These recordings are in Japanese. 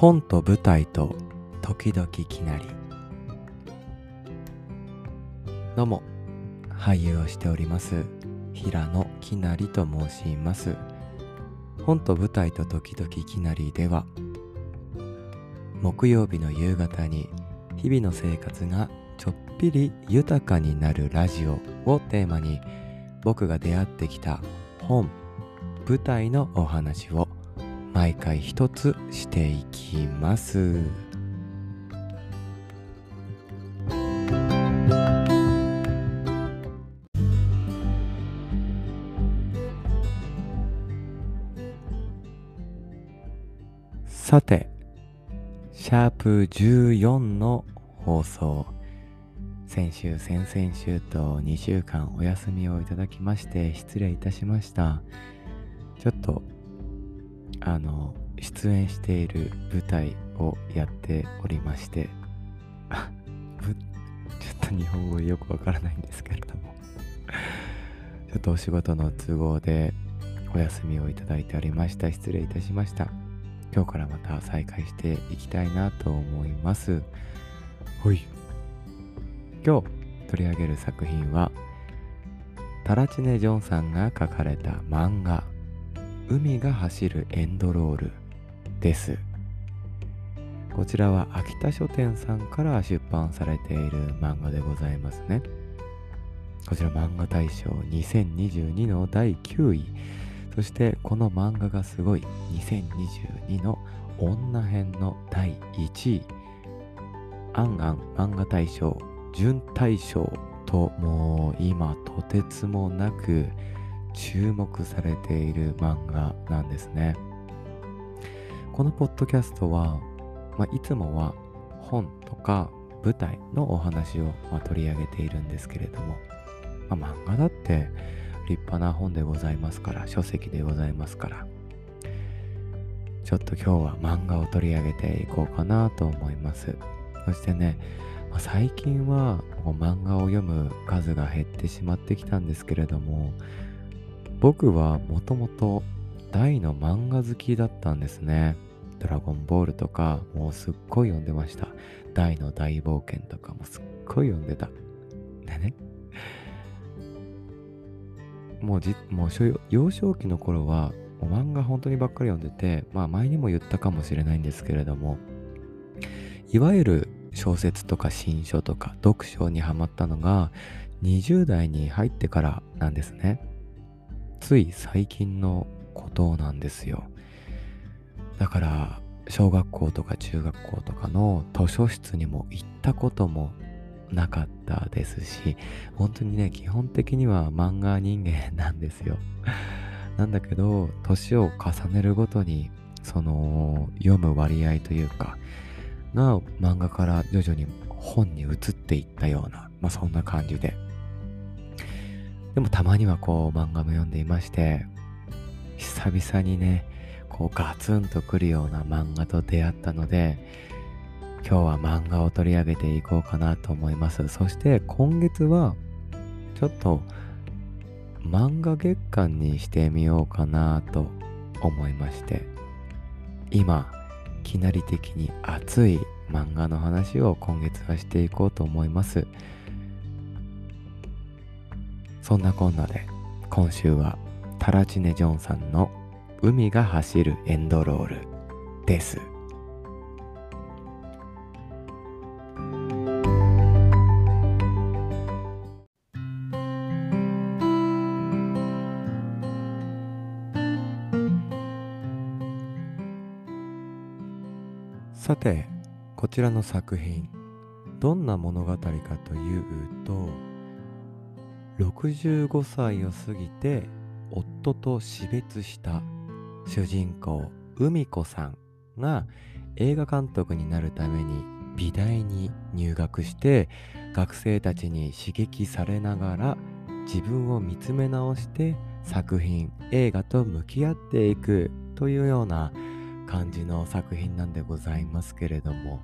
本と舞台と時々きなり。どうも俳優をしております平野きなりと申します。本と舞台と時々きなりでは木曜日の夕方に日々の生活がちょっぴり豊かになるラジオをテーマに僕が出会ってきた本舞台のお話を毎回一つしていきます。さてシャープ14の放送。先週先々週と2週間お休みをいただきまして失礼いたしました。ちょっとあの出演している舞台をやっておりましてちょっと日本語よくわからないんですけれども。ちょっとお仕事の都合でお休みをいただいておりました。失礼いたしました。今日からまた再開していきたいなと思います。はい。今日取り上げる作品はタラチネ・ジョンさんが書かれた漫画。海が走るエンドロールです。こちらは秋田書店さんから出版されている漫画でございますね。こちら漫画大賞2022の第9位そしてこの漫画がすごい2022の女編の第1位アンアン漫画大賞準大賞ともう今とてつもなく注目されている漫画なんですね。このポッドキャストは、まあ、いつもは本とか舞台のお話を、ま、取り上げているんですけれども、まあ、漫画だって立派な本でございますから書籍でございますからちょっと今日は漫画を取り上げていこうかなと思いますそしてね、まあ、最近は漫画を読む数が減ってしまってきたんですけれども僕はもともと大の漫画好きだったんですね。ドラゴンボールとかもうすっごい読んでました。大の大冒険とかもすっごい読んでた。でね。もうじ、もう幼少期の頃はもう漫画本当にばっかり読んでて、まあ前にも言ったかもしれないんですけれども、いわゆる小説とか新書とか読書にハマったのが20代に入ってからなんですね。つい最近のことなんですよ。だから小学校とか中学校とかの図書室にも行ったこともなかったですし本当にね基本的には漫画人間なんですよ。なんだけど年を重ねるごとにその読む割合というかが漫画から徐々に本に移っていったような、まあ、そんな感じででもたまにはこう漫画も読んでいまして、久々にね、こうガツンとくるような漫画と出会ったので、今日は漫画を取り上げていこうかなと思います。そして今月は、ちょっと漫画月間にしてみようかなと思いまして、今、きなり的に熱い漫画の話を今月はしていこうと思います。そんなこんなで今週はタラチネ・ジョンさんの海が走るエンドロールです。さてこちらの作品どんな物語かというと65歳を過ぎて夫と死別した主人公海子さんが映画監督になるために美大に入学して学生たちに刺激されながら自分を見つめ直して作品映画と向き合っていくというような感じの作品なんでございますけれども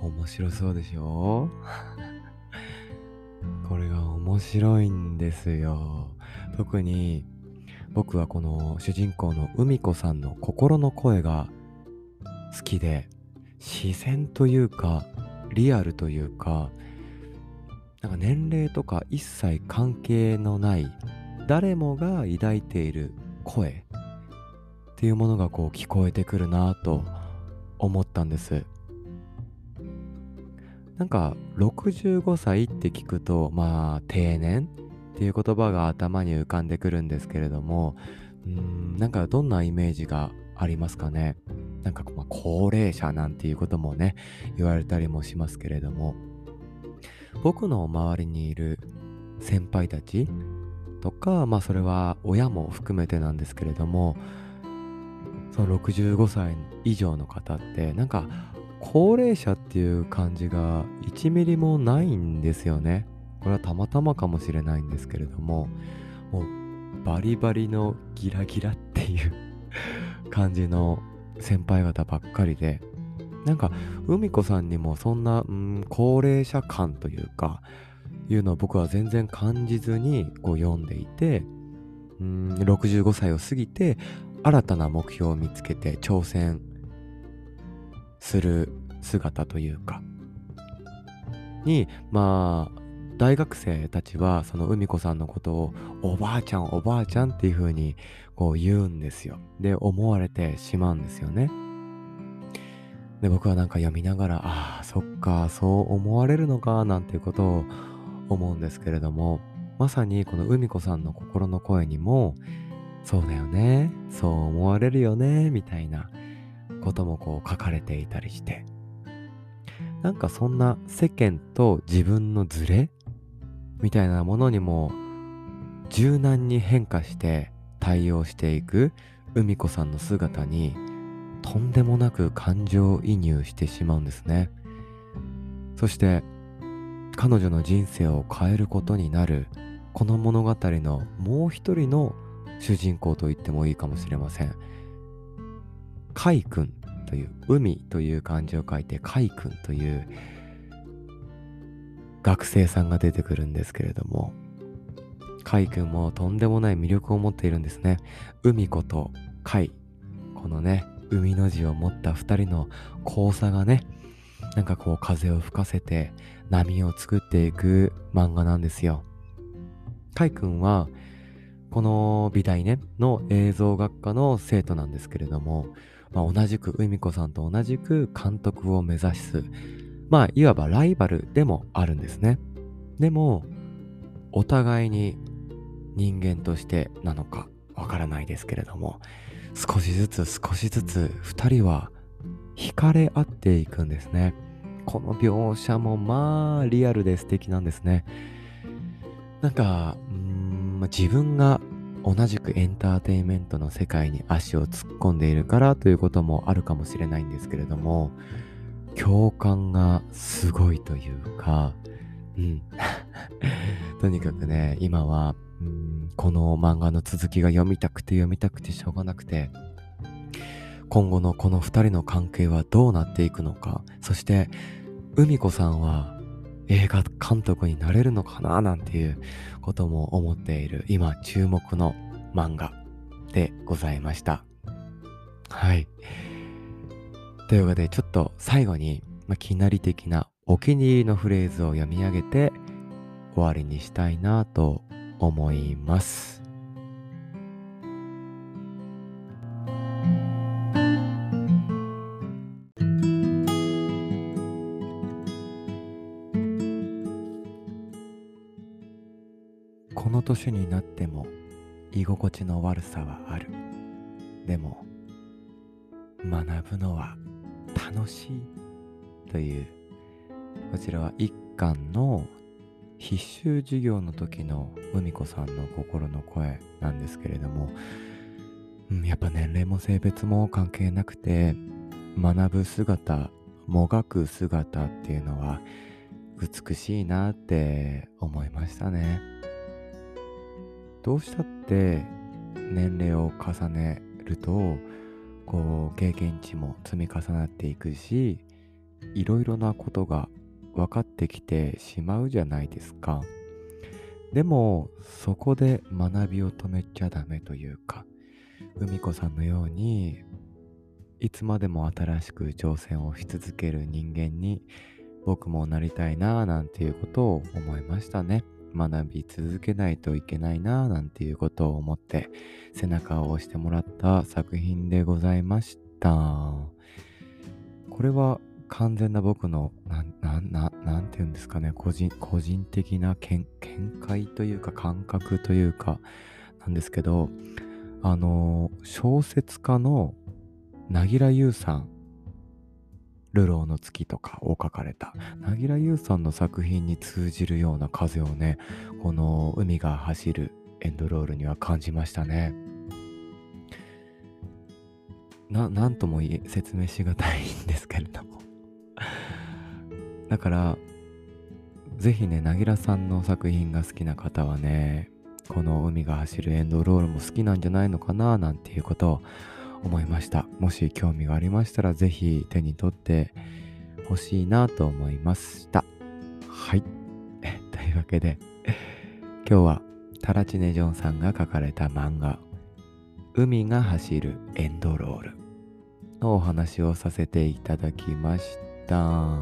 面白そうでしょ？うこれが面白いんですよ。特に僕はこの主人公の海子さんの心の声が好きで、自然というかリアルというかなんか年齢とか一切関係のない誰もが抱いている声っていうものがこう聞こえてくるなと思ったんですなんか65歳って聞くとまあ定年っていう言葉が頭に浮かんでくるんですけれどもうんなんかどんなイメージがありますかね？なんかまあ高齢者なんていうこともね言われたりもしますけれども。僕の周りにいる先輩たちとかまあそれは親も含めてなんですけれどもその65歳以上の方ってなんか高齢者っていう感じが1ミリもないんですよね。これはたまたまかもしれないんですけれどももうバリバリのギラギラっていう感じの先輩方ばっかりでなんか海子さんにもそんな、うん、高齢者感というかいうのを僕は全然感じずにこう読んでいてうん65歳を過ぎて新たな目標を見つけて挑戦する姿というか。にまあ大学生たちはその海子さんのことをおばあちゃんおばあちゃんっていう風にこう言うんですよ。で思われてしまうんですよね。で僕はなんか読みながらああそっかそう思われるのかなんていうことを思うんですけれどもまさにこの海子さんの心の声にもそうだよねそう思われるよねみたいなこともこう書かれていたりして。なんかそんな世間と自分のズレ？みたいなものにも柔軟に変化して対応していく海子さんの姿にとんでもなく感情移入してしまうんですね。そして彼女の人生を変えることになるこの物語のもう一人の主人公と言ってもいいかもしれません。海君。という海という漢字を書いて海君という学生さんが出てくるんですけれども海君もとんでもない魅力を持っているんですね。海子と海このね海の字を持った二人の交差がねなんかこう風を吹かせて波を作っていく漫画なんですよ。海君はこの美大ねの映像学科の生徒なんですけれども、まあ、同じく海子さんと同じく監督を目指すまあいわばライバルでもあるんですね。でもお互いに人間としてなのかわからないですけれども少しずつ少しずつ2人は惹かれ合っていくんですね。この描写もまあリアルで素敵なんですね。なんかまあ、自分が同じくエンターテインメントの世界に足を突っ込んでいるからということもあるかもしれないんですけれども共感がすごいというか、うん。とにかくね、今は、うん、この漫画の続きが読みたくて読みたくてしょうがなくて、今後のこの二人の関係はどうなっていくのか、そして、海子さんは映画監督になれるのかななんていうことも思っている今注目の漫画でございました。はい。というわけでちょっと最後に、まあ、気なり的なお気に入りのフレーズを読み上げて終わりにしたいなと思います。この年になっても居心地の悪さはあるでも学ぶのは楽しいというこちらは一巻の必修授業の時の海子さんの心の声なんですけれども、うん、やっぱ年齢も性別も関係なくて学ぶ姿もがく姿っていうのは美しいなって思いましたね。どうしたって年齢を重ねるとこう経験値も積み重なっていくしいろいろなことが分かってきてしまうじゃないですかでもそこで学びを止めちゃダメというか海子さんのようにいつまでも新しく挑戦をし続ける人間に僕もなりたいなぁなんていうことを思いましたね。学び続けないといけないなぁなんていうことを思って背中を押してもらった作品でございました。これは完全な僕の、な、な、な、なんて言うんですかね、個人、個人的な見解というか感覚というか、なんですけど、あの、小説家のなぎらゆうさん、流浪の月とかを書かれた、なぎらゆうさんの作品に通じるような風をね、この海が走るエンドロールには感じましたね。な、なんとも言え、説明しがたいんですけれども。だから、ぜひね、なぎらさんの作品が好きな方はね、この海が走るエンドロールも好きなんじゃないのかななんていうことを思いました。もし興味がありましたら、ぜひ手に取ってほしいなと思いました。はい。というわけで、今日はタラチネジョンさんが書かれた漫画、海が走るエンドロールのお話をさせていただきました。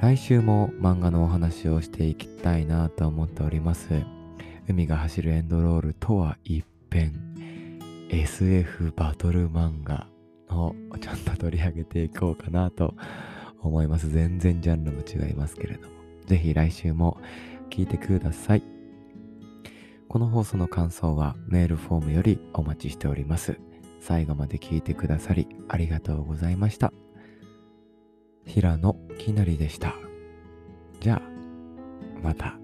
来週も漫画のお話をしていきたいなと思っております。海が走るエンドロールとは一変 SF バトル漫画をちょっと取り上げていこうかなと思います。全然ジャンルも違いますけれども。ぜひ来週も聞いてください。この放送の感想はメールフォームよりお待ちしております。最後まで聞いてくださりありがとうございました。平野きなりでした。じゃあ、また。